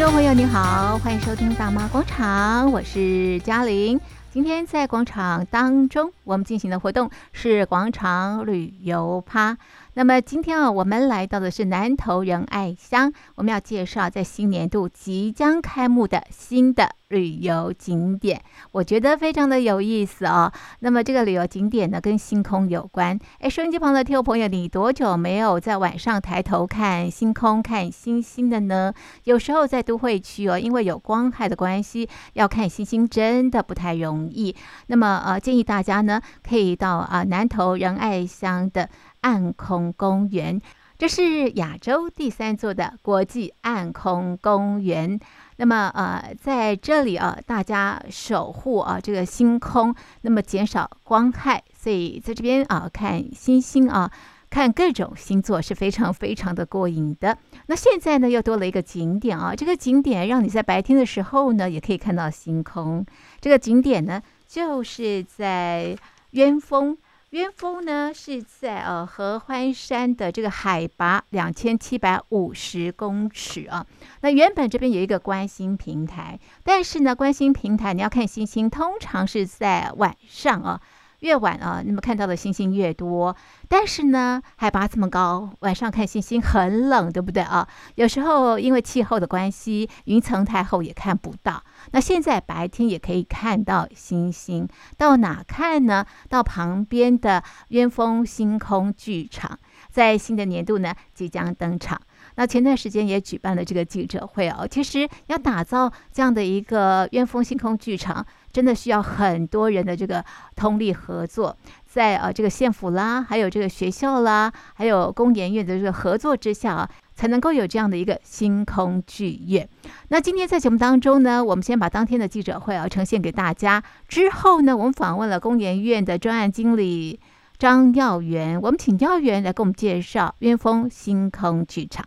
听众朋友你好，欢迎收听《大妈广场》，我是嘉玲。今天在广场当中，我们进行的活动是广场旅游趴。那么今天啊，我们来到的是南投仁爱乡，我们要介绍在新年度即将开幕的新的旅游景点，我觉得非常的有意思哦。那么这个旅游景点呢，跟星空有关。哎，收音机旁的听众朋友，你多久没有在晚上抬头看星空、看星星的呢？有时候在都会区哦，因为有光害的关系，要看星星真的不太容易。那么呃，建议大家呢，可以到啊、南投仁爱乡的暗空公园，这是亚洲第三座的国际暗空公园。那么呃，在这里啊，大家守护啊这个星空，那么减少光害，所以在这边啊看星星啊，看各种星座是非常非常的过瘾的。那现在呢，又多了一个景点啊，这个景点让你在白天的时候呢，也可以看到星空。这个景点呢，就是在鸢峰。鸢峰呢是在呃合欢山的这个海拔两千七百五十公尺啊。那原本这边有一个观星平台，但是呢，观星平台你要看星星，通常是在晚上啊。越晚啊，那么看到的星星越多。但是呢，海拔这么高，晚上看星星很冷，对不对啊？有时候因为气候的关系，云层太厚也看不到。那现在白天也可以看到星星，到哪看呢？到旁边的鸢峰星空剧场，在新的年度呢即将登场。那前段时间也举办了这个记者会哦。其实要打造这样的一个鸢峰星空剧场，真的需要很多人的这个通力合作，在呃这个县府啦，还有这个学校啦，还有工研院的这个合作之下啊，才能够有这样的一个星空剧院。那今天在节目当中呢，我们先把当天的记者会啊呈现给大家，之后呢，我们访问了工研院的专案经理张耀元，我们请耀元来给我们介绍鸢峰星空剧场。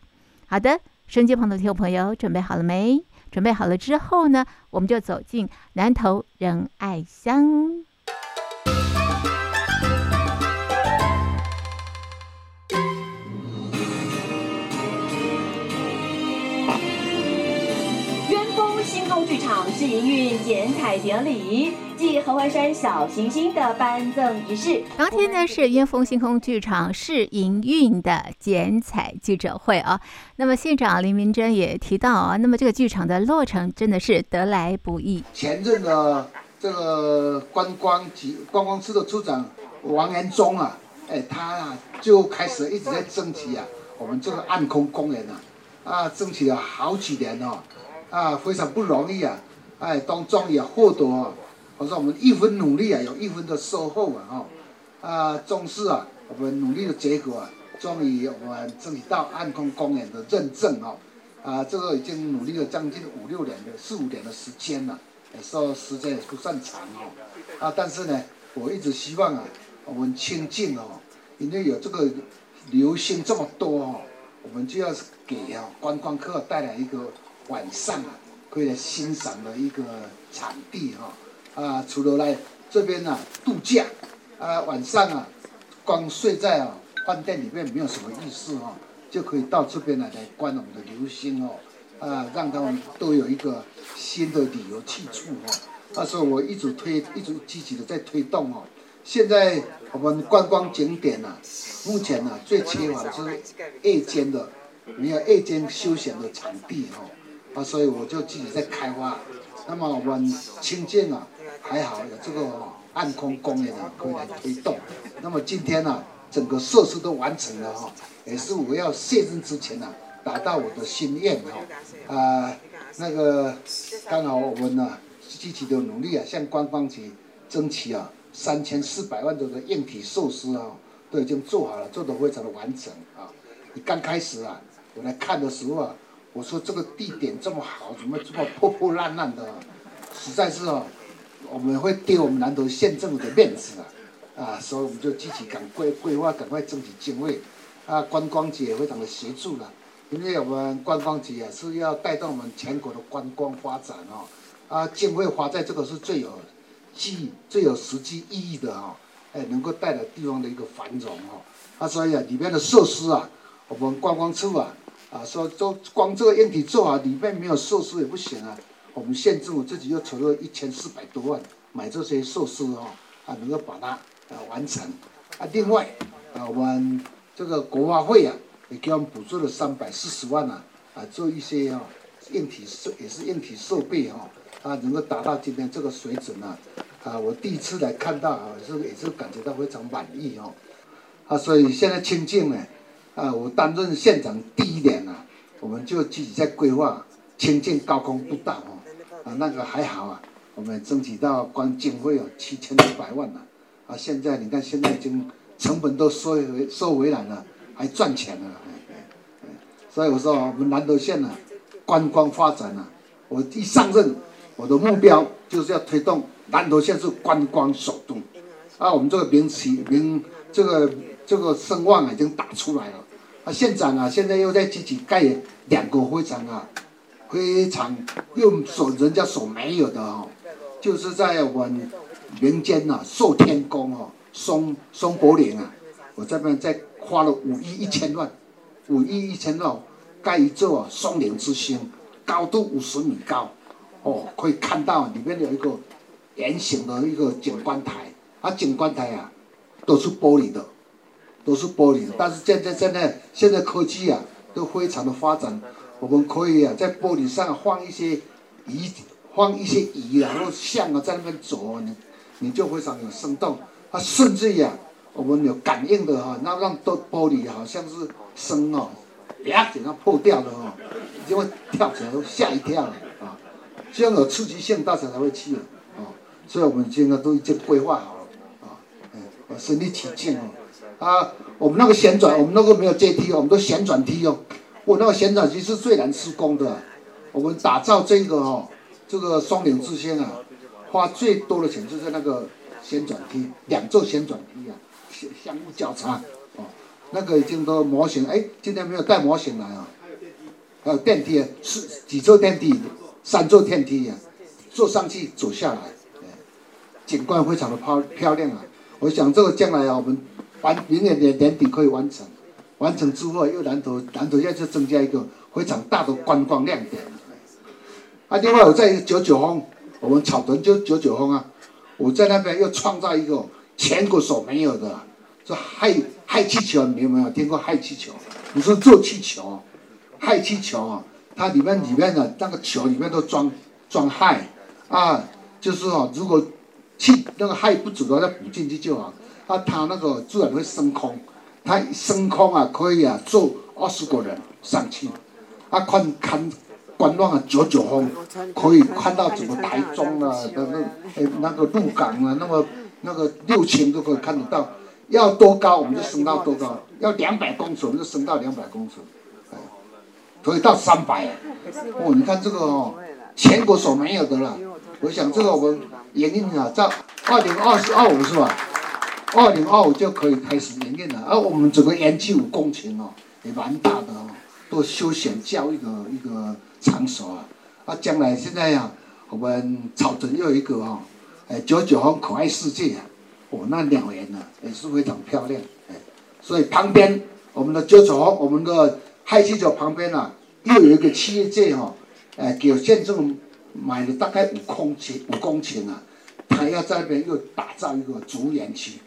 好的，收音机旁的听众朋友准备好了没？准备好了之后呢，我们就走进南投仁爱乡。剧场试营运剪彩典礼。继合欢山小行星的颁赠仪式，当天呢是鸢峰星空剧场试营运的剪彩记者会啊。那么县长林明珍也提到啊，那么这个剧场的落成真的是得来不易。前任的这个观光局观光处的处长王延忠啊，哎，他啊就开始一直在争取啊，我们这个暗空公园啊，啊，争取了好几年哦，啊，啊非常不容易啊，哎，当中也获得。我说我们一分努力啊，有一分的收获啊！哈，啊，重视啊，我们努力的结果啊，终于我们争取到暗空公园的认证哦，啊，这个已经努力了将近五六年的四五年的时间了，说时间也不算长哦，啊，但是呢，我一直希望啊，我们清静哦，因为有这个流星这么多哦，我们就要给啊观光客带来一个晚上啊可以来欣赏的一个场地哈。啊，除了来这边呢、啊、度假，啊晚上啊，光睡在啊饭店里面没有什么意思哦，就可以到这边来来观我们的流星哦，啊让他们都有一个新的旅游去处哦。那时候我一直推，一直积极的在推动哦。现在我们观光景点呐、啊，目前呢、啊、最缺乏的是夜间的，没有夜间休闲的场地哦。啊，所以我就自己在开发。那么我们清建啊。还好有这个暗空公园啊，可以来推动。那么今天呢、啊，整个设施都完成了哈，也是我要卸任之前呢、啊，达到我的心愿哈。啊、那个刚好我们呢、啊，积极的努力啊，向观光局争取啊，三千四百万多的硬体设施啊，都已经做好了，做得非常的完整啊。你刚开始啊，我来看的时候啊，我说这个地点这么好，怎么这么破破烂烂的，实在是哦。我们会丢我们南投县政府的面子啊，啊，所以我们就积极赶规规划，赶快争取经费，啊，观光局也非常的协助了，因为我们观光局啊是要带动我们全国的观光发展哦，啊，经费花在这个是最有意义、最有实际意义的哈，哎，能够带来地方的一个繁荣哦，啊，所以啊，里面的设施啊，我们观光处啊，啊，说做光这个硬体做好，里面没有设施也不行啊。我们县政府自己又筹了一千四百多万买这些设施哦，啊，能够把它啊完成。啊，另外啊，我们这个国发会啊，也给我们补助了三百四十万啊，啊，做一些啊硬体设也是硬体设备哈，啊，能够达到今天这个水准啊。啊，我第一次来看到啊，是也是感觉到非常满意哦。啊，所以现在清静呢，啊，我担任县长第一年啊，我们就自己在规划清境高空步道哦。啊，那个还好啊，我们争取到光经费有七千五百万了。啊，现在你看，现在已经成本都收回收回来了，还赚钱了。所以我说，我们南投县呢，观光发展呢，我一上任，我的目标就是要推动。南投县是观光首都，啊，我们这个名气名这个这个声望已经打出来了。啊，县长啊，现在又在积极盖两个非常啊，非常又所人家所没有的哦，就是在我们民间呐，寿天宫哦，松松柏林啊，我这边再花了五亿一千万，五亿一千万盖一座松林之星，高度五十米高，哦，可以看到里面有一个。圆形的一个景观台，啊，景观台啊，都是玻璃的，都是玻璃的。但是现在现在现在科技啊，都非常的发展，我们可以啊，在玻璃上放一些鱼，放一些鱼，然后象啊在那边走，你你就非常有生动。啊，甚至呀、啊，我们有感应的哈、啊，那让都玻璃好像是声哦，啪，给它破掉了哦，就会跳起来都吓一跳啊，这样有刺激性，大家才会去啊。所以我们现在都已经规划好了啊，嗯，身临其境哦，啊，我们那个旋转，我们那个没有阶梯哦，我们都旋转梯哦，我那个旋转梯是最难施工的，我们打造这个哦，这个双岭之星啊，花最多的钱就是那个旋转梯，两座旋转梯啊，相相互交叉哦，那个已经都模型，哎，今天没有带模型来啊，还有电梯，是几座电梯，三座电梯呀，坐上去走下来。景观非常的漂漂亮啊！我想这个将来啊，我们完明年年年底可以完成，完成之后又南投南投县就增加一个非常大的观光亮点。啊，另外我在九九峰，我们草屯就九九峰啊，我在那边又创造一个全国所没有的，这氦氦气球，你有没有听过氦气球？你说做气球，氦气球啊，它里面里面的那个球里面都装装氦啊，就是说如果。气那个氦不足的，再补进去就好。啊，它那个自然会升空，它升空啊，可以啊，坐二十个人上去。啊，看看观望啊，九九峰可以看到整个台中啊，那那诶那个鹿港啊，那么那个六千都可以看得到。要多高我们就升到多高，要两百公尺我们就升到两百公尺，可以到三百。哦，你看这个哦，全国所没有的了。我想这个我们营运啊，在二零二四二五是吧？二零二五就可以开始营运了。而我们整个园区五公顷哦，也蛮大的哦，都休闲教育的一个场所啊。啊，将来现在呀、啊，我们草屯又一个哦，哎，九九峰可爱世界啊，哦，那鸟园呢也是非常漂亮。哎，所以旁边我们的九九峰，我们的氦气球旁边啊，又有一个企业界哈，哎，给县政。买了大概五公顷，五公顷啊，他要在那边又打造一个竹园区，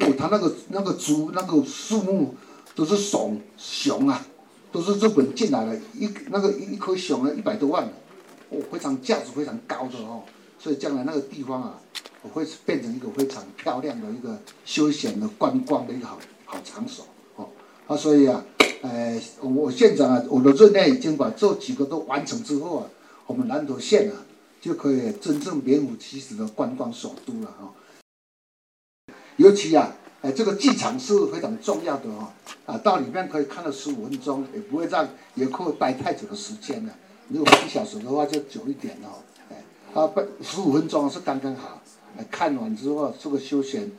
哦，他那个那个竹那个树木都是熊熊啊，都是日本进来的，一那个一棵熊啊一百多万，哦，非常价值非常高的哦，所以将来那个地方啊，会变成一个非常漂亮的一个休闲的观光的一个好好场所哦，啊，所以啊，呃，我县长啊，我的任内已经把这几个都完成之后啊。我们南投县啊，就可以真正名副其实的观光首都了哈。尤其啊，哎，这个剧场是非常重要的哦。啊，到里面可以看到十五分钟，也不会让游客待太久的时间了。如果一小时的话，就久一点哦。哎，啊，不，十五分钟是刚刚好。看完之后，做个休闲。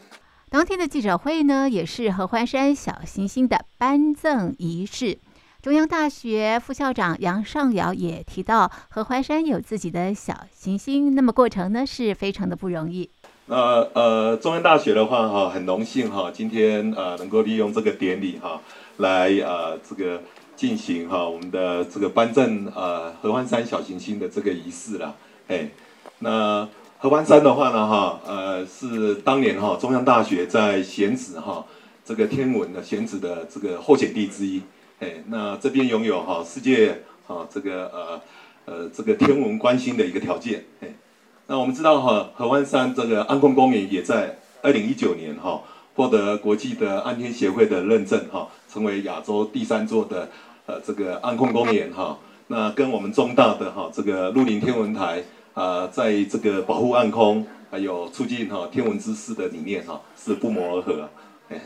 当天的记者会呢，也是合欢山小行星的颁赠仪式。中央大学副校长杨尚尧也提到，合欢山有自己的小行星，那么过程呢是非常的不容易。那呃，中央大学的话哈，很荣幸哈，今天呃能够利用这个典礼哈，来呃这个进行哈我们的这个颁证呃合欢山小行星的这个仪式了。哎，那合欢山的话呢哈呃是当年哈中央大学在选址哈这个天文的选址的这个候选地之一。哎，那这边拥有哈世界哈这个呃呃这个天文观星的一个条件。哎，那我们知道哈河湾山这个安空公园也在二零一九年哈。获得国际的安天协会的认证，哈，成为亚洲第三座的呃这个安空公园，哈，那跟我们中大的哈这个鹿林天文台啊，在这个保护暗空还有促进哈天文知识的理念哈是不谋而合，哎，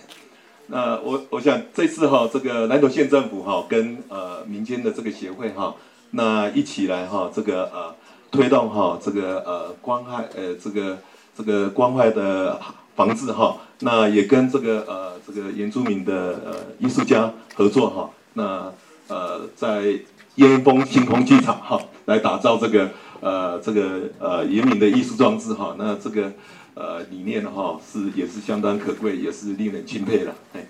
那我我想这次哈这个南投县政府哈跟呃民间的这个协会哈，那一起来哈这个呃推动哈这个呃关爱呃这个这个关怀的。房子哈，那也跟这个呃这个原住民的呃艺术家合作哈，那呃在烟峰星空剧场哈来打造这个呃这个呃原民的艺术装置哈，那这个呃理念哈是也是相当可贵，也是令人钦佩的哎。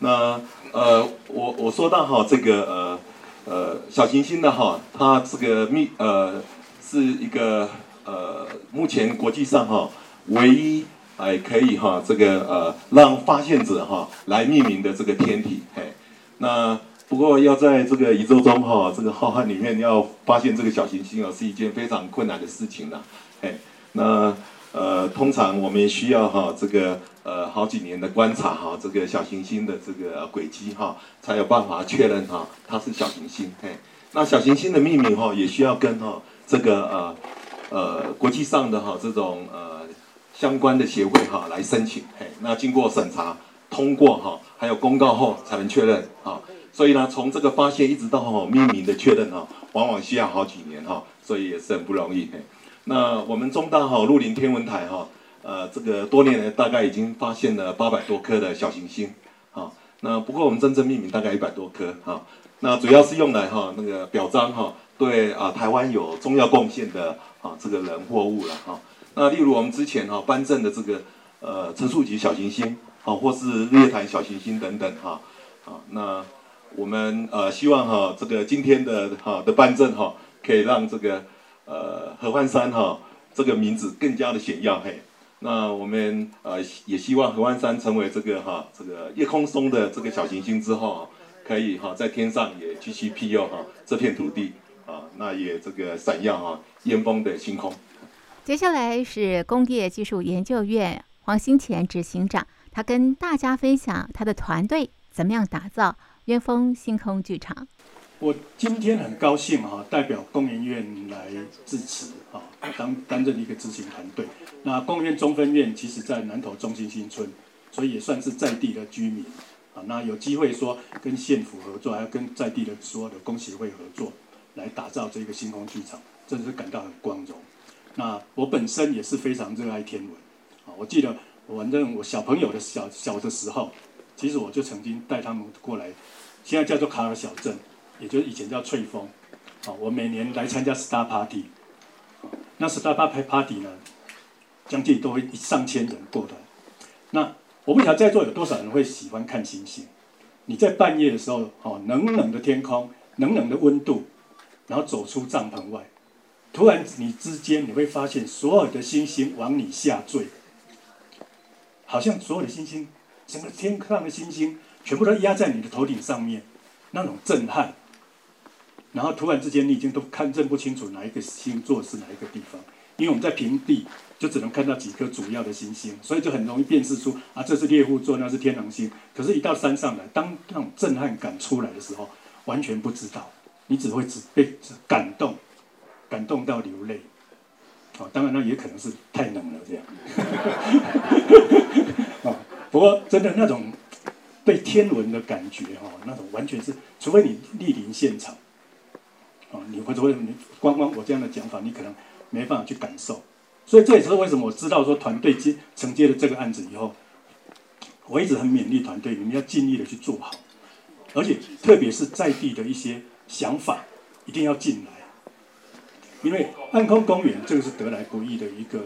那呃我我说到哈这个呃呃小行星的哈，它这个密呃是一个呃目前国际上哈唯一。哎，可以哈，这个呃，让发现者哈来命名的这个天体，嘿，那不过要在这个宇宙中哈，这个浩瀚里面要发现这个小行星哦，是一件非常困难的事情了，嘿，那呃，通常我们需要哈这个呃好几年的观察哈，这个小行星的这个轨迹哈，才有办法确认哈它是小行星，嘿，那小行星的命名哈也需要跟哈这个呃呃国际上的哈这种呃。相关的协会哈来申请，嘿，那经过审查通过哈，还有公告后才能确认啊。所以呢，从这个发现一直到哈命名的确认哈，往往需要好几年哈，所以也是很不容易。嘿，那我们中大哈鹿林天文台哈，呃，这个多年来大概已经发现了八百多颗的小行星，啊，那不过我们真正命名大概一百多颗哈，那主要是用来哈那个表彰哈对啊台湾有重要贡献的啊这个人或物了哈。那例如我们之前哈颁证的这个呃陈树吉小行星，好，或是日月潭小行星等等哈，好，那我们呃希望哈这个今天的哈的颁证哈，可以让这个呃合欢山哈这个名字更加的显耀嘿。那我们呃也希望合欢山成为这个哈这个夜空中的这个小行星之后，可以哈在天上也继续庇佑哈这片土地，那也这个闪耀啊烟峰的星空。接下来是工业技术研究院黄兴前执行长，他跟大家分享他的团队怎么样打造烟峰星空剧场。我今天很高兴哈，代表工研院来致辞啊，当担任一个执行团队。那工研院中分院其实在南投中心新村，所以也算是在地的居民啊。那有机会说跟县府合作，还要跟在地的所有的工协会合作，来打造这个星空剧场，真的是感到很光荣。那我本身也是非常热爱天文，啊，我记得反正我小朋友的小小的时候，其实我就曾经带他们过来，现在叫做卡尔小镇，也就是以前叫翠峰，啊，我每年来参加 Star Party，那 Star Party 呢，将近都会上千人过来，那我不晓得在座有多少人会喜欢看星星，你在半夜的时候，哦，冷冷的天空，冷冷的温度，然后走出帐篷外。突然，你之间你会发现，所有的星星往你下坠，好像所有的星星，整个天上的星星全部都压在你的头顶上面，那种震撼。然后突然之间，你已经都看认不清楚哪一个星座是哪一个地方，因为我们在平地就只能看到几颗主要的星星，所以就很容易辨识出啊，这是猎户座，那是天狼星。可是，一到山上来，当那种震撼感出来的时候，完全不知道，你只会只被感动。感动到流泪，哦，当然那也可能是太冷了这样，哦，不过真的那种被天文的感觉哈，那种完全是，除非你莅临现场，哦，你或者你光光我这样的讲法，你可能没办法去感受，所以这也是为什么我知道说团队接承接了这个案子以后，我一直很勉励团队，你们要尽力的去做好，而且特别是在地的一些想法一定要进来。因为暗空公园这个是得来不易的一个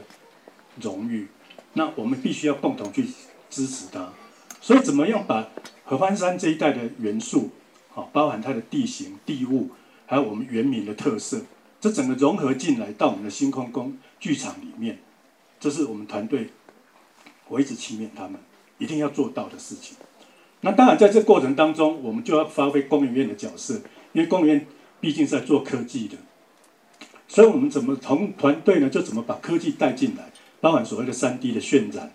荣誉，那我们必须要共同去支持它。所以怎么样把合欢山这一带的元素，好，包含它的地形、地物，还有我们原民的特色，这整个融合进来到我们的星空宫剧场里面，这是我们团队，我一直期勉他们一定要做到的事情。那当然，在这过程当中，我们就要发挥公园院的角色，因为公园毕竟是在做科技的，所以我们怎么同团队呢？就怎么把科技带进来，包含所谓的三 D 的渲染，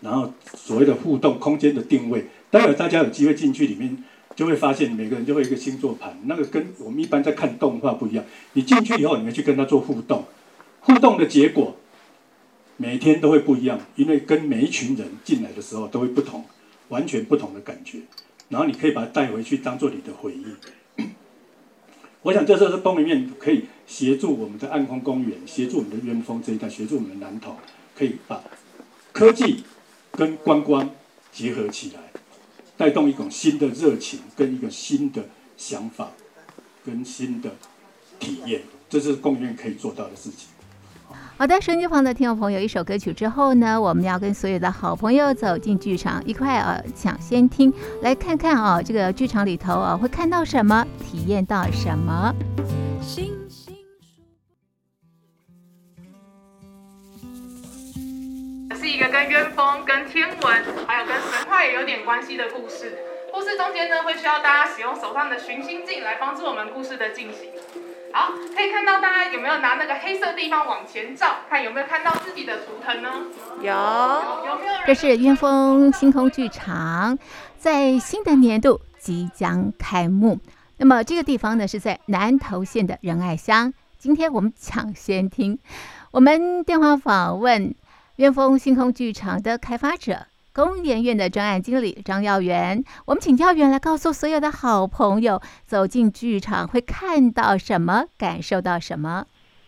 然后所谓的互动空间的定位。待会大家有机会进去里面。就会发现每个人就会一个星座盘，那个跟我们一般在看动画不一样。你进去以后，你会去跟他做互动，互动的结果每天都会不一样，因为跟每一群人进来的时候都会不同，完全不同的感觉。然后你可以把它带回去当做你的回忆。我想这时候是工研院可以协助我们的暗空公园，协助我们的鸢峰这一带，协助我们的南投，可以把科技跟观光结合起来。带动一种新的热情，跟一个新的想法，跟新的体验，这是公园可以做到的事情。好的，收音机旁的听众朋友，一首歌曲之后呢，我们要跟所有的好朋友走进剧场，一块呃抢先听，来看看啊、这个剧场里头啊会看到什么，体验到什么。是一个跟鸢峰、跟天文，还有跟神话也有点关系的故事。故事中间呢，会需要大家使用手上的寻星镜来帮助我们故事的进行。好，可以看到大家有没有拿那个黑色地方往前照，看有没有看到自己的图腾呢？有。有没有？这是鸢峰星空剧场，在新的年度即将开幕。那么这个地方呢，是在南投县的仁爱乡。今天我们抢先听，我们电话访问。鸢峰星空剧场的开发者，工研院的专案经理张耀元，我们请耀元来告诉所有的好朋友，走进剧场会看到什么，感受到什么。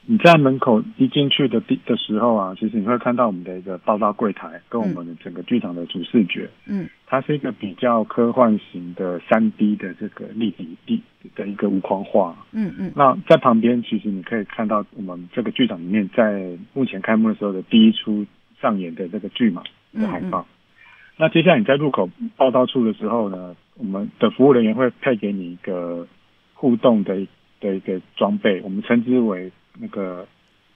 你在门口一进去的的的时候啊，其实你会看到我们的一个报到柜台，跟我们的整个剧场的主视觉。嗯，它是一个比较科幻型的三 D 的这个立体地的一个无框画。嗯嗯。那在旁边，其实你可以看到我们这个剧场里面，在目前开幕的时候的第一出。上演的这个剧嘛的海报，嗯嗯，那接下来你在入口报到处的时候呢，我们的服务人员会配给你一个互动的的一个装备，我们称之为那个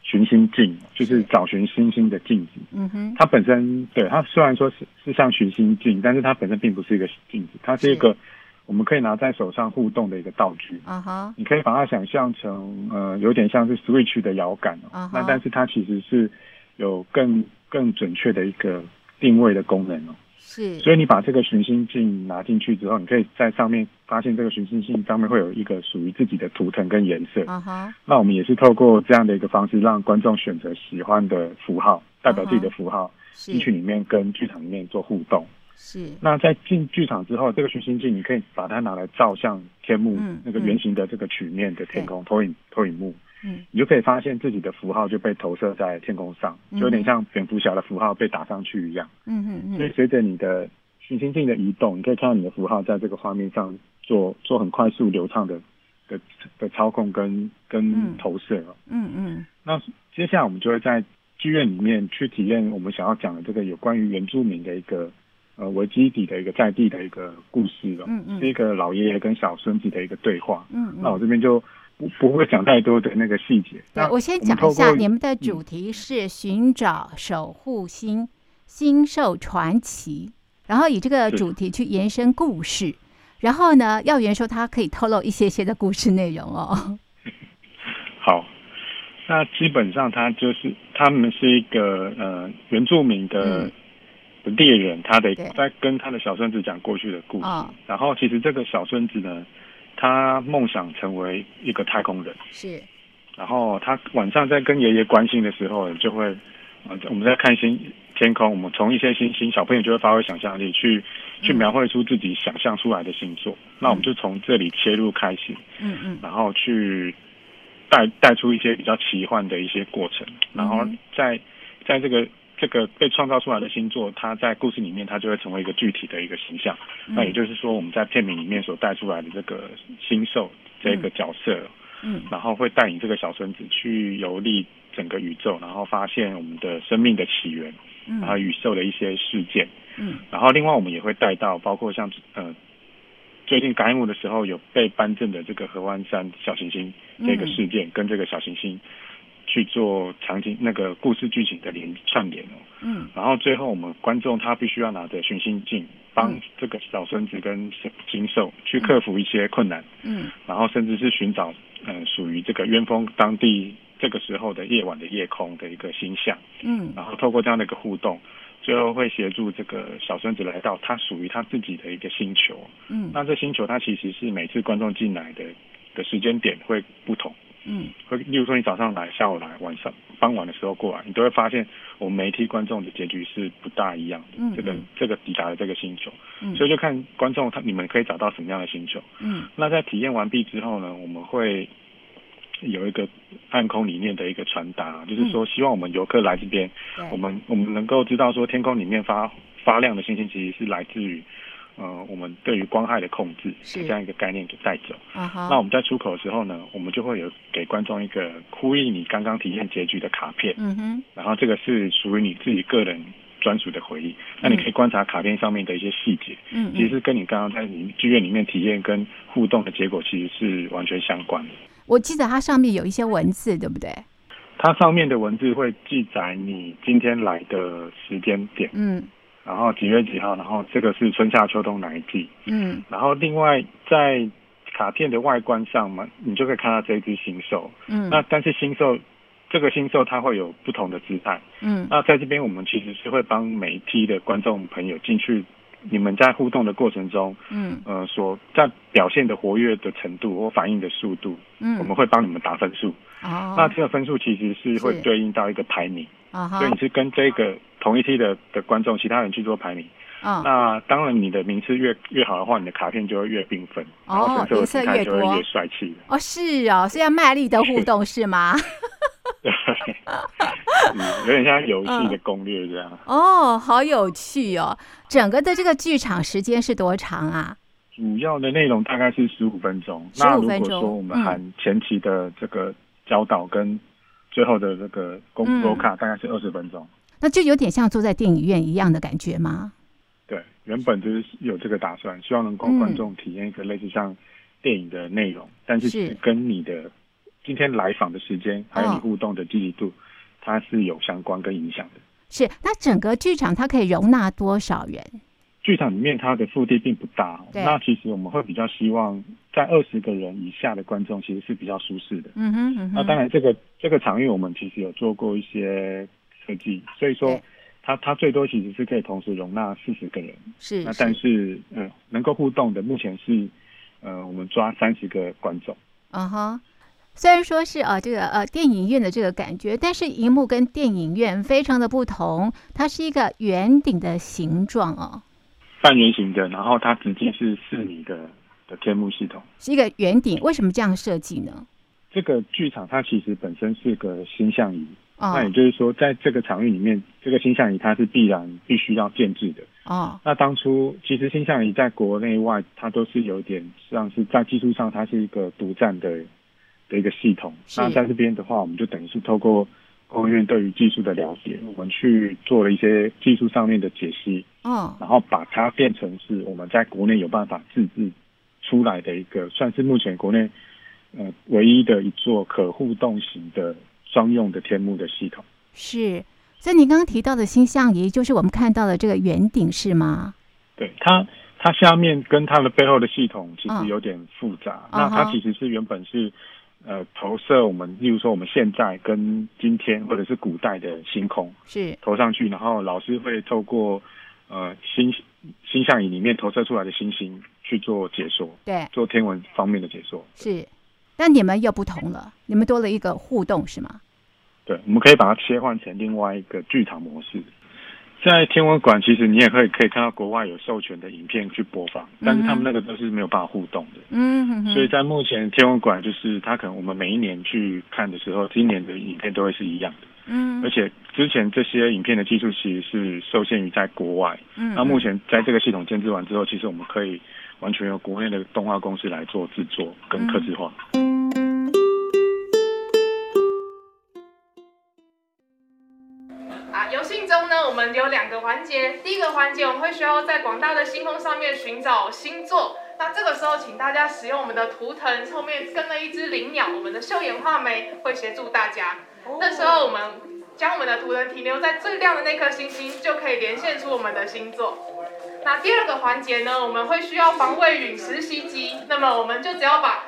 寻星镜，就是找寻星星的镜子。嗯哼，它本身对它虽然说是是像寻星镜，但是它本身并不是一个镜子，它是一个我们可以拿在手上互动的一个道具。啊哈，你可以把它想象成呃有点像是 Switch 的摇杆哦，那但是它其实是有更更准确的一个定位的功能哦，是，所以你把这个寻星镜拿进去之后，你可以在上面发现这个寻星镜上面会有一个属于自己的图腾跟颜色。啊哈，那我们也是透过这样的一个方式，让观众选择喜欢的符号，代表自己的符号进去里面跟剧场里面做互动。是，那在进剧场之后，这个寻星镜你可以把它拿来照向天幕，嗯，那个圆形的这个曲面的天空投影投影幕。嗯，你就可以发现自己的符号就被投射在天空上，就有点像蝙蝠侠的符号被打上去一样。嗯嗯嗯。所以随着你的寻星镜的移动，你可以看到你的符号在这个画面上做做很快速流畅的的的操控跟跟投射。嗯嗯，嗯。那接下来我们就会在剧院里面去体验我们想要讲的这个有关于原住民的一个呃为基底的一个在地的一个故事了。嗯嗯。是一个老爷爷跟小孙子的一个对话。嗯嗯。那我这边就。不不会讲太多的那个细节。对，我先讲一下，你们的主题是寻找守护星、星兽传奇，然后以这个主题去延伸故事。然后呢，耀元说他可以透露一些些的故事内容哦。好，那基本上他就是他们是一个呃原住民的猎人，他的在跟他的小孙子讲过去的故事。然后其实这个小孙子呢。他梦想成为一个太空人，是。然后他晚上在跟爷爷关心的时候，就会，呃，我们在看星天空，我们从一些星星，小朋友就会发挥想象力，去去描绘出自己想象出来的星座。嗯。那我们就从这里切入开始，嗯嗯，然后去带带出一些比较奇幻的一些过程，然后在在这个。这个被创造出来的星座，它在故事里面，它就会成为一个具体的一个形象。嗯、那也就是说，我们在片名里面所带出来的这个星兽这个角色，嗯，嗯然后会带领这个小孙子去游历整个宇宙，然后发现我们的生命的起源，嗯，然后宇宙的一些事件，嗯，然后另外我们也会带到包括像呃最近开幕的时候有被颁证的这个合欢山小行星这个事件，跟这个小行星去做场景那个故事剧情的连串联哦。嗯。然后最后我们观众他必须要拿着寻星镜，帮这个小孙子跟星兽去克服一些困难。嗯。然后甚至是寻找嗯属于这个鸢峰当地这个时候的夜晚的夜空的一个星象。嗯。然后透过这样的一个互动。最后会协助这个小孙子来到他属于他自己的一个星球。嗯，那这星球它其实是每次观众进来的的时间点会不同。嗯，会例如说你早上来、下午来、晚上傍晚的时候过来，你都会发现我们每一批观众的结局是不大一样的。嗯，这个这个抵达了这个星球。嗯，所以就看观众他你们可以找到什么样的星球。嗯，那在体验完毕之后呢，我们会。有一个暗空里面的一个传达，就是说希望我们游客来这边，嗯、我们我们能够知道说天空里面发发亮的星星，其实是来自于，呃，我们对于光害的控制，是这样一个概念给带走。啊、那我们在出口的时候呢，我们就会有给观众一个呼应你刚刚体验结局的卡片。嗯哼。然后这个是属于你自己个人专属的回忆。那你可以观察卡片上面的一些细节。嗯。其实跟你刚刚在你剧院里面体验跟互动的结果，其实是完全相关的。我记得它上面有一些文字，对不对？它上面的文字会记载你今天来的时间点，嗯，然后几月几号，然后这个是春夏秋冬哪一季，嗯，然后另外在卡片的外观上嘛，你就可以看到这一只新兽，嗯，那但是新兽这个新兽它会有不同的姿态，嗯，那在这边我们其实是会帮每一批的观众朋友进去。你们在互动的过程中，嗯，呃，所在表现的活跃的程度或反应的速度，嗯，我们会帮你们打分数。哦，那这个分数其实是会对应到一个排名。啊，所以你是跟这个同一梯的的观众，其他人去做排名。啊，那当然你的名次越越好的话，你的卡片就会越缤纷，哦，颜色越多，越帅气。哦，是哦，是要卖力的互动是吗？有点像游戏的攻略这样。哦，好有趣哦！整个的这个剧场时间是多长啊？主要的内容大概是十五分钟。那如果说我们含前期的这个教导跟最后的这个公播卡，大概是二十分钟。那就有点像坐在电影院一样的感觉吗？对，原本就是有这个打算，希望能够观众体验一个类似像电影的内容，但是跟你的。今天来访的时间，还有你互动的积极度，哦、它是有相关跟影响的。是，那整个剧场它可以容纳多少人？剧场里面它的腹地并不大，那其实我们会比较希望在二十个人以下的观众其实是比较舒适的。嗯哼，嗯哼。那当然，这个这个场域我们其实有做过一些设计，所以说它它最多其实是可以同时容纳四十个人。是，那但是嗯、呃，能够互动的目前是呃，我们抓三十个观众。嗯哼。虽然说是呃这个呃电影院的这个感觉，但是荧幕跟电影院非常的不同，它是一个圆顶的形状哦，半圆形的，然后它直径是四米的的天幕系统，是一个圆顶。为什么这样设计呢？这个剧场它其实本身是个星象仪，哦、那也就是说，在这个场域里面，这个星象仪它是必然必须要建制的哦。那当初其实星象仪在国内外，它都是有点像是在技术上，它是一个独占的。的一个系统，那在这边的话，我们就等于是透过工研院对于技术的了解，我们去做了一些技术上面的解析，嗯，然后把它变成是我们在国内有办法自制出来的一个，算是目前国内呃唯一的一座可互动型的专用的天幕的系统。是，所以你刚刚提到的星象仪，就是我们看到的这个圆顶，是吗？对，它它下面跟它的背后的系统其实有点复杂，哦、那它其实是原本是。呃，投射我们，例如说我们现在跟今天或者是古代的星空是投上去，然后老师会透过呃星星象仪里面投射出来的星星去做解说，对，做天文方面的解说是。但你们又不同了，你们多了一个互动是吗？对，我们可以把它切换成另外一个剧场模式。在天文馆，其实你也可以可以看到国外有授权的影片去播放，但是他们那个都是没有办法互动的。嗯哼哼。所以在目前天文馆，就是它可能我们每一年去看的时候，今年的影片都会是一样的。嗯。而且之前这些影片的技术其实是受限于在国外。嗯。那目前在这个系统建制完之后，其实我们可以完全由国内的动画公司来做制作跟客制化。嗯游戏中呢，我们有两个环节。第一个环节，我们会需要在广大的星空上面寻找星座，那这个时候，请大家使用我们的图腾后面跟了一只灵鸟，我们的秀眼画眉会协助大家。那时候我们将我们的图腾停留在最亮的那颗星星，就可以连线出我们的星座。那第二个环节呢，我们会需要防卫陨石袭击，那么我们就只要把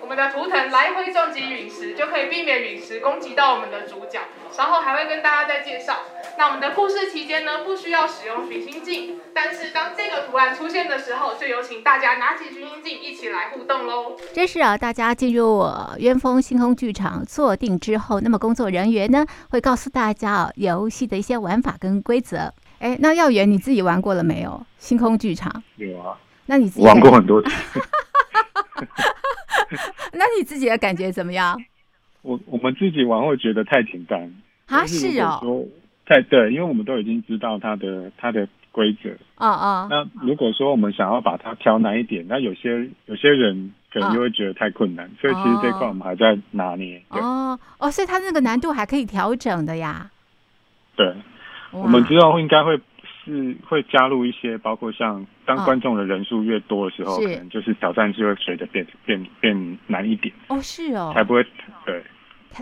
我们的图腾来回撞击陨石，就可以避免陨石攻击到我们的主角。稍后还会跟大家再介绍。那我们的故事期间呢，不需要使用寻星镜，但是当这个图案出现的时候，就有请大家拿起寻星镜一起来互动喽。这是啊，大家进入我渊峰星空剧场坐定之后，那么工作人员呢会告诉大家啊游戏的一些玩法跟规则。哎，那耀元你自己玩过了没有？星空剧场有啊，那你自己玩过很多次。那你自己的感觉怎么样？我我们自己玩会觉得太简单啊，是哦。太对，因为我们都已经知道它的它的规则。啊啊。那如果说我们想要把它调难一点，那有些有些人可能就会觉得太困难，哦、所以其实这块我们还在拿捏。哦哦，所以它那个难度还可以调整的呀。对，我们之后应该会是会加入一些，包括像当观众的人数越多的时候，哦、可能就是挑战就会随着变变变难一点。哦，是哦。才不会对。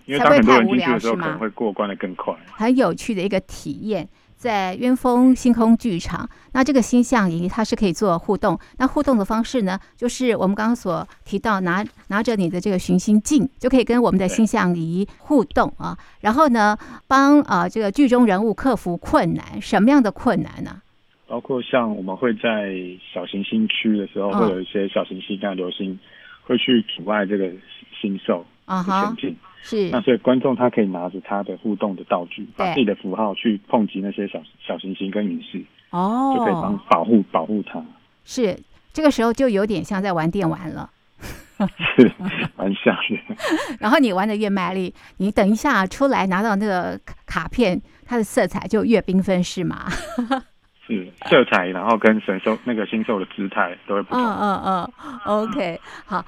因为当很多人进去的时候，可能会过关的更快。很有趣的一个体验，在渊峰星空剧场。那这个星象仪它是可以做互动。那互动的方式呢，就是我们刚刚所提到拿，拿拿着你的这个寻星镜，就可以跟我们的星象仪互动啊。然后呢，帮啊这个剧中人物克服困难。什么样的困难呢？包括像我们会在小行星区的时候，会有一些小行星、像流星，会去阻碍这个星兽啊前进。是，那所以观众他可以拿着他的互动的道具，把自己的符号去碰击那些小小行星跟陨石，哦，就可以帮保护保护他。是，这个时候就有点像在玩电玩了，是，蛮像的。然后你玩的越卖力，你等一下出来拿到那个卡片，它的色彩就越缤纷，是吗？是，色彩，然后跟神兽那个星兽的姿态都会不同。嗯嗯嗯，OK，好。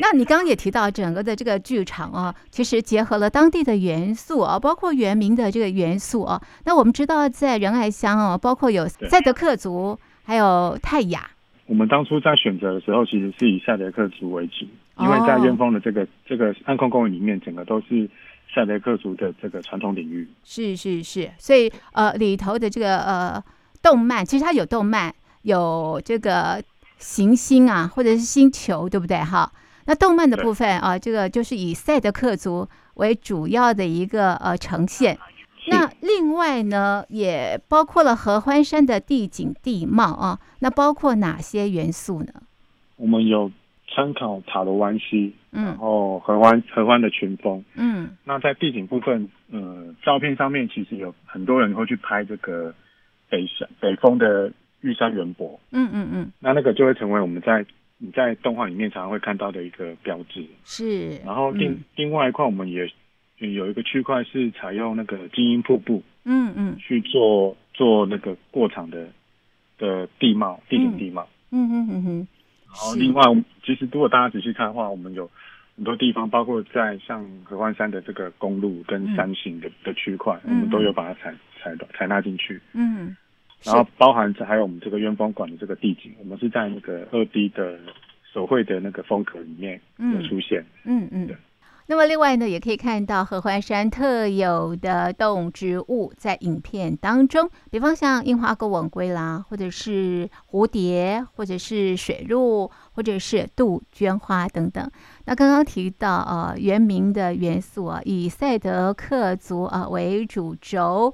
那你刚刚也提到整个的这个剧场啊，其实结合了当地的元素啊，包括原民的这个元素啊。那我们知道在仁爱乡啊，包括有赛德克族，还有泰雅。我们当初在选择的时候，其实是以赛德克族为主，因为在燕峰的这个这个暗空公园里面，整个都是赛德克族的这个传统领域。是是是，所以呃里头的这个呃动漫，其实它有动漫，有这个行星啊，或者是星球，对不对？哈。那动漫的部分啊，这个就是以赛德克族为主要的一个呃呈现。那另外呢，也包括了合欢山的地景地貌啊。那包括哪些元素呢？我们有参考塔罗湾溪，嗯，然后合欢合欢的群峰，嗯。那在地景部分，呃，照片上面其实有很多人会去拍这个北山北峰的玉山圆柏，嗯嗯嗯。那那个就会成为我们在。你在动画里面常常会看到的一个标志。是，然后另、嗯、另外一块我们也有一个区块是采用那个精英瀑布，嗯嗯，去做做那个过场的的地貌地景地貌，嗯嗯嗯嗯。然后另外，其实如果大家仔细看的话，我们有很多地方，包括在像合欢山的这个公路跟山形的、嗯、的区块，我们都有把它采采采纳进去，嗯。然后包含着还有我们这个渊峰馆的这个地景，我们是在那个二 D 的手绘的那个风格里面有出现。嗯嗯，对。那么另外呢，也可以看到合欢山特有的动植物在影片当中，比方像樱花钩吻鲑啦，或者是蝴蝶，或者是水鹿，或者是杜鹃花等等。那刚刚提到呃原名的元素啊，以赛德克族啊为主轴。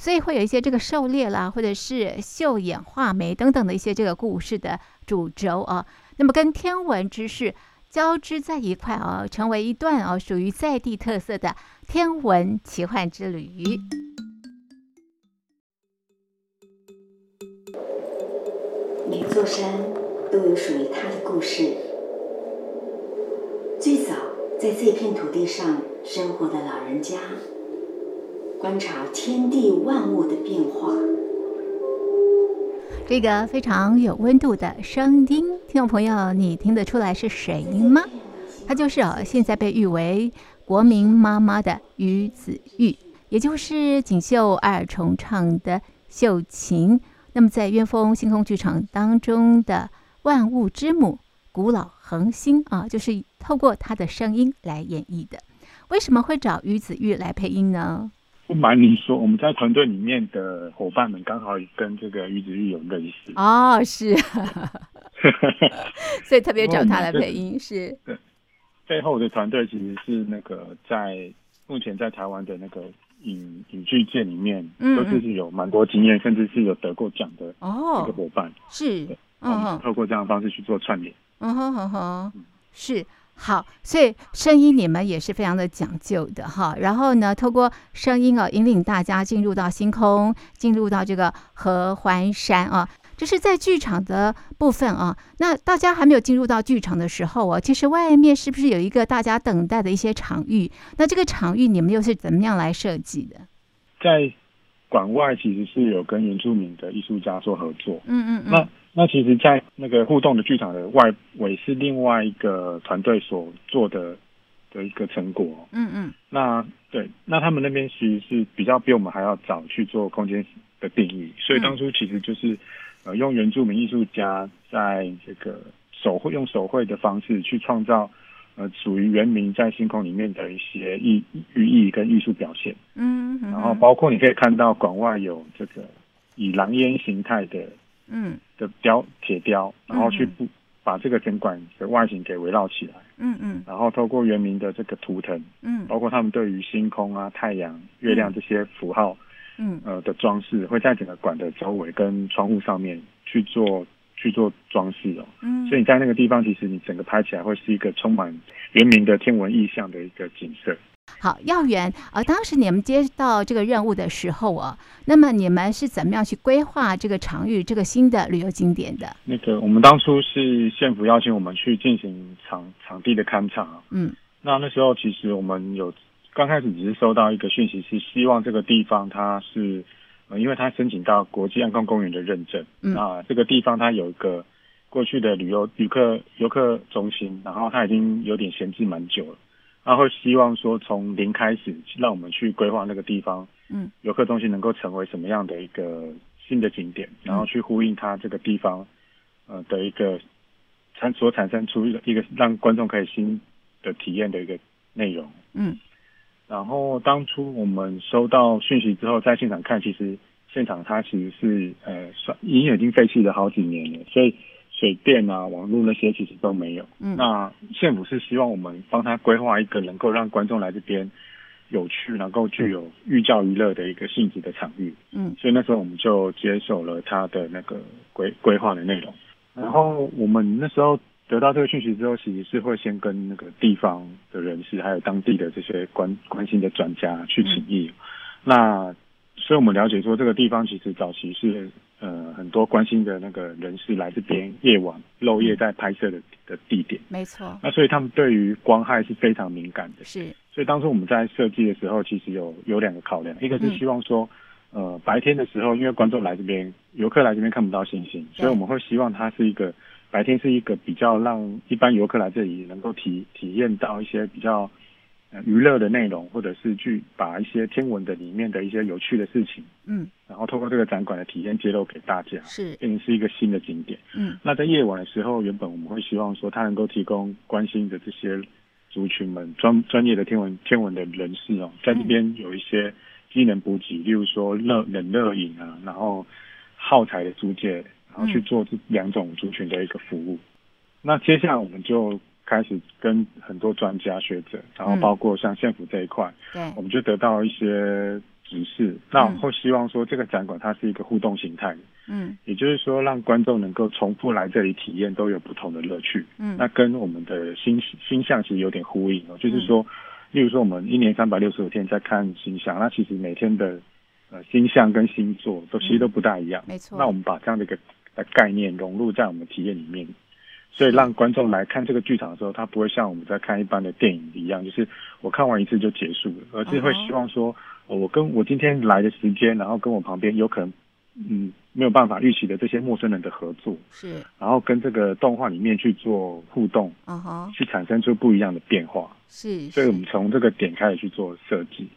所以会有一些这个狩猎啦，或者是绣眼画眉等等的一些这个故事的主轴啊，那么跟天文知识交织在一块啊，成为一段啊属于在地特色的天文奇幻之旅。每座山都有属于它的故事。最早在这片土地上生活的老人家。观察天地万物的变化。这个非常有温度的声音，听众朋友，你听得出来是谁吗？他就是哦，现在被誉为国民妈妈的于子玉，也就是锦绣二重唱的秀琴。那么在渊峰星空剧场当中的万物之母、古老恒星啊，就是透过她的声音来演绎的。为什么会找于子玉来配音呢？不瞒您说，我们在团队里面的伙伴们刚好跟这个于子玉有认识。哦，是，所以特别找他来配音是。对，背后的团队其实是那个在目前在台湾的那个影影剧界里面，嗯，嗯，都是有蛮多经验，甚至是有得过奖的哦，一个伙伴。是，嗯，透过这样的方式去做串联。嗯哼哼哼，是。好，所以声音你们也是非常的讲究的哈。然后呢，透过声音啊，引领大家进入到星空，进入到这个合欢山啊。这是在剧场的部分啊。那大家还没有进入到剧场的时候啊，其实外面是不是有一个大家等待的一些场域？那这个场域你们又是怎么样来设计的？在馆外其实是有跟原住民的艺术家做合作。嗯嗯嗯。那那其实，在那个互动的剧场的外围是另外一个团队所做的的一个成果。嗯嗯。那对，那他们那边其实是比较比我们还要早去做空间的定义，所以当初其实就是呃用原住民艺术家在这个手绘用手绘的方式去创造呃属于原民在星空里面的一些意寓意跟艺术表现。嗯。嗯。然后包括你可以看到馆外有这个以狼烟形态的。嗯，的雕铁雕，然后去布把这个整馆的外形给围绕起来。嗯嗯，然后透过原民的这个图腾，嗯，包括他们对于星空啊、太阳、月亮这些符号，嗯呃的装饰，会在整个馆的周围跟窗户上面去做去做装饰哦。嗯，所以你在那个地方，其实你整个拍起来会是一个充满原民的天文意象的一个景色。好，耀元，呃，当时你们接到这个任务的时候啊，那么你们是怎么样去规划这个场域、这个新的旅游景点的？那个，我们当初是县府邀请我们去进行场场地的勘察。嗯，那那时候其实我们有刚开始只是收到一个讯息，是希望这个地方它是，呃，因为它申请到国际安康公园的认证。嗯，啊，这个地方它有一个过去的旅游旅客游客中心，然后它已经有点闲置蛮久了。他会希望说，从零开始，让我们去规划那个地方，嗯，游客中心能够成为什么样的一个新的景点，然后去呼应它这个地方，呃的一个产所产生出一个一个让观众可以新的体验的一个内容，嗯，然后当初我们收到讯息之后，在现场看，其实现场它其实是呃，算已经已经废弃了好几年了，所以。水电啊，网络那些其实都没有。嗯，那县府是希望我们帮他规划一个能够让观众来这边有趣，能够具有寓教于乐的一个性质的场域。嗯，所以那时候我们就接受了他的那个规规划的内容。然后我们那时候得到这个讯息之后，其实是会先跟那个地方的人士，还有当地的这些关关心的专家去请益。嗯，那所以我们了解说，这个地方其实早期是。呃，很多关心的那个人士来这边夜晚漏夜在拍摄的的地点，没错。那所以他们对于光害是非常敏感的。是。所以当初我们在设计的时候，其实有有两个考量，一个是希望说，嗯、呃，白天的时候，因为观众来这边，游客来这边看不到星星，所以我们会希望它是一个白天是一个比较让一般游客来这里能够体体验到一些比较。呃，娱乐的内容，或者是去把一些天文的里面的一些有趣的事情，嗯，然后透过这个展馆的体验揭露给大家，是，变成是一个新的景点。嗯，那在夜晚的时候，原本我们会希望说，它能够提供关心的这些族群们专专业的天文天文的人士哦，在这边有一些机能补给，例如说热冷热饮啊，然后耗材的租借，然后去做这两种族群的一个服务。嗯、那接下来我们就。开始跟很多专家学者，然后包括像县府这一块，对、嗯，我们就得到一些指示。嗯、那我们会希望说，这个展馆它是一个互动形态，嗯，也就是说，让观众能够重复来这里体验，都有不同的乐趣。嗯，那跟我们的星星象其实有点呼应哦，就是说，例如说我们一年三百六十五天在看星象，那其实每天的呃星象跟星座都其实都不大一样。没错。那我们把这样的一个概念融入在我们体验里面。所以让观众来看这个剧场的时候，他不会像我们在看一般的电影一样，就是我看完一次就结束了，而是会希望说，我跟我今天来的时间，然后跟我旁边有可能，嗯，没有办法预期的这些陌生人的合作，是，然后跟这个动画里面去做互动，嗯哼，去产生出不一样的变化，是，所以我们从这个点开始去做设计。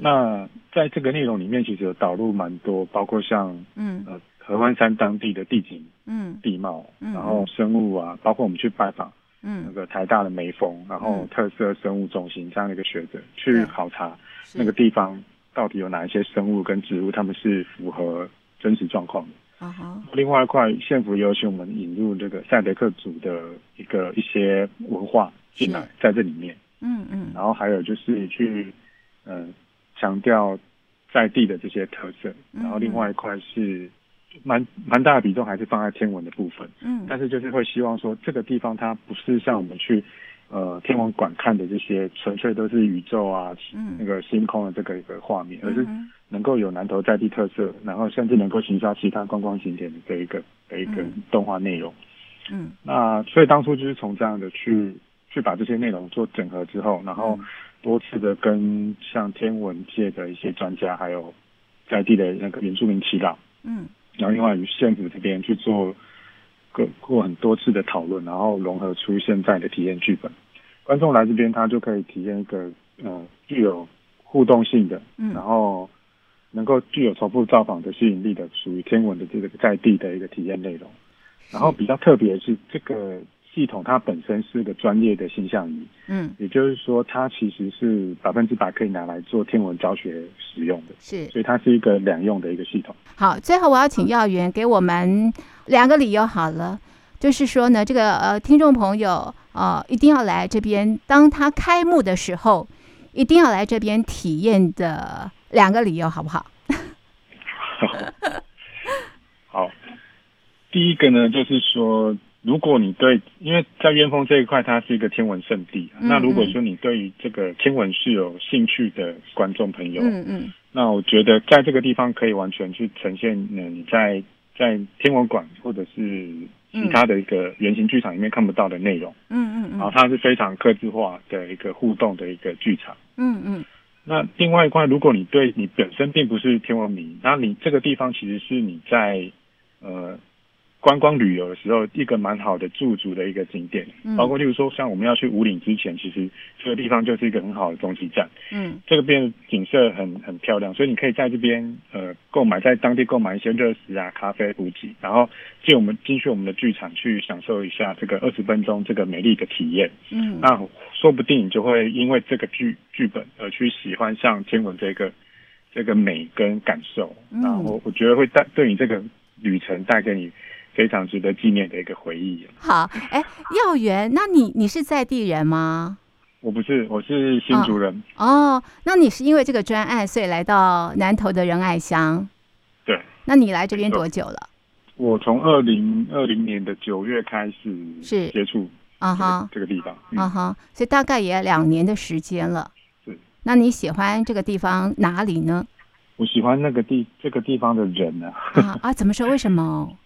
那在这个内容里面，其实有导入蛮多，包括像，嗯，呃。合欢山当地的地景、嗯，地貌，然后生物啊，包括我们去拜访，嗯，那个台大的梅峰，然后特色生物中心这样的一个学者去考察那个地方到底有哪一些生物跟植物，他们是符合真实状况的。Uh huh. 另外一块，县府邀请我们引入这个赛德克族的一个一些文化进来，在这里面。嗯嗯。然后还有就是去，嗯、呃，强调在地的这些特色。然后另外一块是蛮蛮大的比重还是放在天文的部分。嗯。但是就是会希望说，这个地方它不是像我们去呃天文馆看的这些纯粹都是宇宙啊，嗯、那个星空的这个一个画面，而是。能够有南投在地特色，然后甚至能够行销其他观光景点的这一个的一个动画内容。嗯，那所以当初就是从这样的去去把这些内容做整合之后，然后多次的跟像天文界的一些专家，还有在地的那个原住民祈祷，嗯，然后另外与县府这边去做过过很多次的讨论，然后融合出现在的体验剧本。观众来这边，他就可以体验一个呃具有互动性的，嗯，然后。能够具有重复造访的吸引力的，属于天文的这个在地的一个体验内容。然后比较特别的是，这个系统它本身是个专业的星象仪，嗯，也就是说，它其实是百分之百可以拿来做天文教学使用的，是，所以它是一个两用的一个系统。好，最后我要请耀源给我们两个理由好了，就是说呢，这个呃听众朋友呃一定要来这边，当它开幕的时候，一定要来这边体验的。两个理由好不好？好，第一个呢，就是说，如果你对，因为在鸢峰这一块，它是一个天文圣地，嗯嗯，那如果说你对于这个天文是有兴趣的观众朋友，嗯嗯，那我觉得在这个地方可以完全去呈现，你在在天文馆或者是其他的一个圆形剧场里面看不到的内容，嗯嗯嗯，然后它是非常客制化的一个互动的一个剧场，嗯嗯。那另外一块，如果你对你本身并不是天文迷，那你这个地方其实是你在呃观光旅游的时候一个蛮好的驻足的一个景点，嗯、包括例如说像我们要去五岭之前，其实这个地方就是一个很好的中继站，嗯，这个边景色很很漂亮，所以你可以在这边呃购买在当地购买一些热食啊、咖啡补给，然后进我们进去我们的剧场去享受一下这个二十分钟这个美丽的体验，嗯，那。说不定你就会因为这个剧剧本而去喜欢上天文这个这个美跟感受，嗯、然后我觉得会带对你这个旅程带给你非常值得纪念的一个回忆。好，哎，耀元，那你你是在地人吗？我不是，我是新竹人。哦，哦，那你是因为这个专案，所以来到南投的仁爱乡？对。那你来这边多久了？我从二零二零年的九月开始是接触。啊哈，uh. 这个地方，啊哈、uh，huh. 所以大概也两年的时间了。是，那你喜欢这个地方哪里呢？我喜欢那个地，这个地方的人呢、啊。啊啊，怎么说？为什么？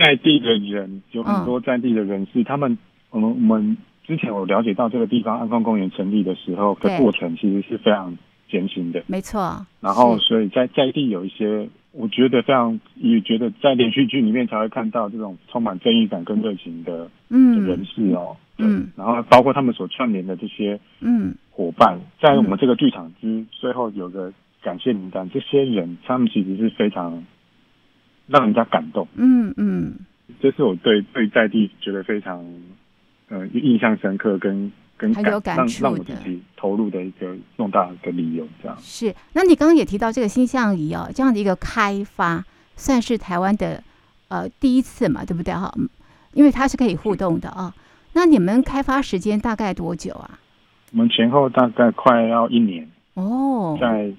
在地的人有很多，在地的人士，uh. 他们，我们我们之前有了解到这个地方安康公园成立的时候的过程，其实是非常艰辛的。没错。然后，所以在在地有一些。我觉得非常，也觉得在连续剧里面才会看到这种充满正义感跟热情的嗯人士哦，嗯，然后包括他们所串联的这些嗯伙伴，在我们这个剧场之最后有个感谢名单，这些人他们其实是非常让人家感动，嗯嗯，这是我对对在地觉得非常呃印象深刻跟。跟很有感触的，让我自己投入的一个重大的理由，这样是。那你刚刚也提到这个星象仪哦，这样的一个开发，算是台湾的呃第一次嘛，对不对哈？因为它是可以互动的啊。那你们开发时间大概多久啊？我们前后大概快要一年哦，在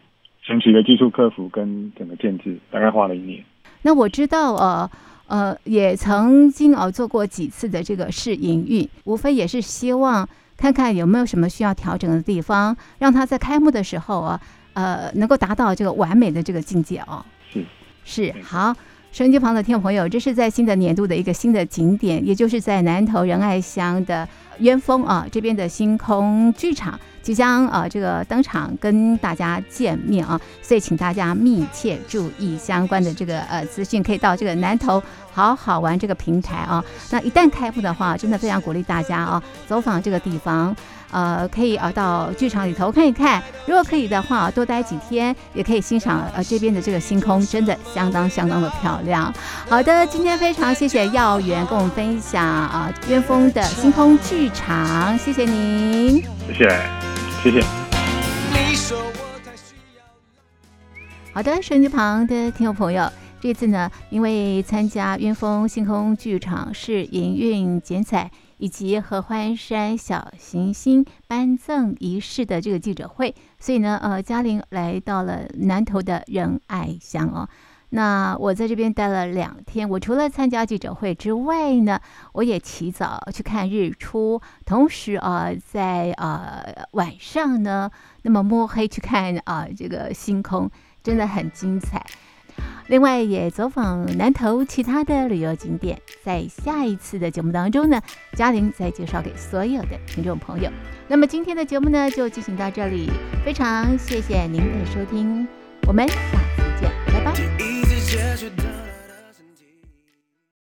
前期的技术克服跟整个建制，大概花了一年。那我知道呃呃，也曾经哦做过几次的这个试营运，无非也是希望。看看有没有什么需要调整的地方，让他在开幕的时候啊，呃，能够达到这个完美的这个境界哦。是是好，收音机旁的听众朋友，这是在新的年度的一个新的景点，也就是在南投仁爱乡的鸢峰啊这边的星空剧场即将啊这个登场跟大家见面啊，所以请大家密切注意相关的这个呃资讯，可以到这个南投好好玩这个平台啊。那一旦开幕的话，真的非常鼓励大家啊走访这个地方。呃，可以啊，到剧场里头看一看。如果可以的话，多待几天，也可以欣赏呃这边的这个星空，真的相当相当的漂亮。好的，今天非常谢谢耀元跟我们分享啊鸢峰的星空剧场，谢谢您，谢谢，谢谢。好的，手机旁的听众朋友，这次呢，因为参加云峰星空剧场试营运剪彩。以及合欢山小行星颁赠仪式的这个记者会，所以呢，呃，嘉玲来到了南投的仁爱乡哦。那我在这边待了两天，我除了参加记者会之外呢，我也起早去看日出，同时啊，在呃晚上呢，那么摸黑去看啊这个星空，真的很精彩。另外也走访南投其他的旅游景点，在下一次的节目当中呢，嘉玲再介绍给所有的听众朋友。那么今天的节目呢，就进行到这里，非常谢谢您的收听，我们下次见，拜拜。you're done.